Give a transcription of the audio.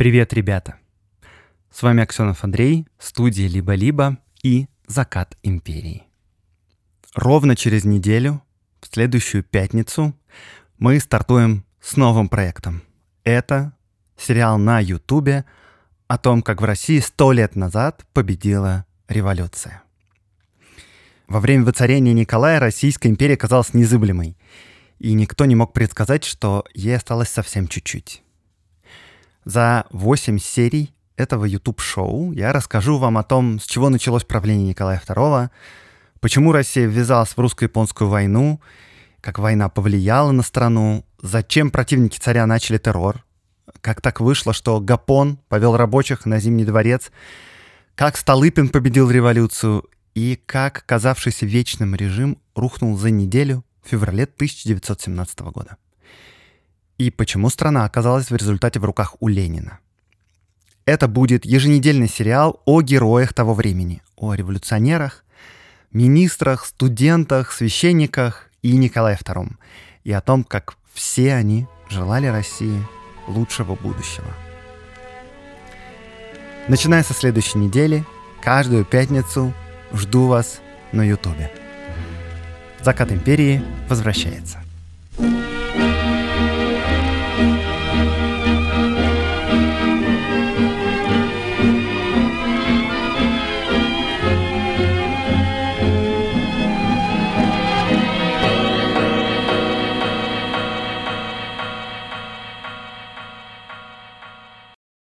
Привет, ребята! С вами Аксенов Андрей, студия «Либо-либо» и «Закат империи». Ровно через неделю, в следующую пятницу, мы стартуем с новым проектом. Это сериал на Ютубе о том, как в России сто лет назад победила революция. Во время воцарения Николая Российская империя казалась незыблемой, и никто не мог предсказать, что ей осталось совсем чуть-чуть. За 8 серий этого YouTube-шоу. Я расскажу вам о том, с чего началось правление Николая II, почему Россия ввязалась в русско-японскую войну, как война повлияла на страну, зачем противники царя начали террор, как так вышло, что Гапон повел рабочих на Зимний дворец, как Столыпин победил революцию и как казавшийся вечным режим рухнул за неделю в феврале 1917 года и почему страна оказалась в результате в руках у Ленина. Это будет еженедельный сериал о героях того времени, о революционерах, министрах, студентах, священниках и Николае II, и о том, как все они желали России лучшего будущего. Начиная со следующей недели, каждую пятницу жду вас на Ютубе. Закат империи возвращается.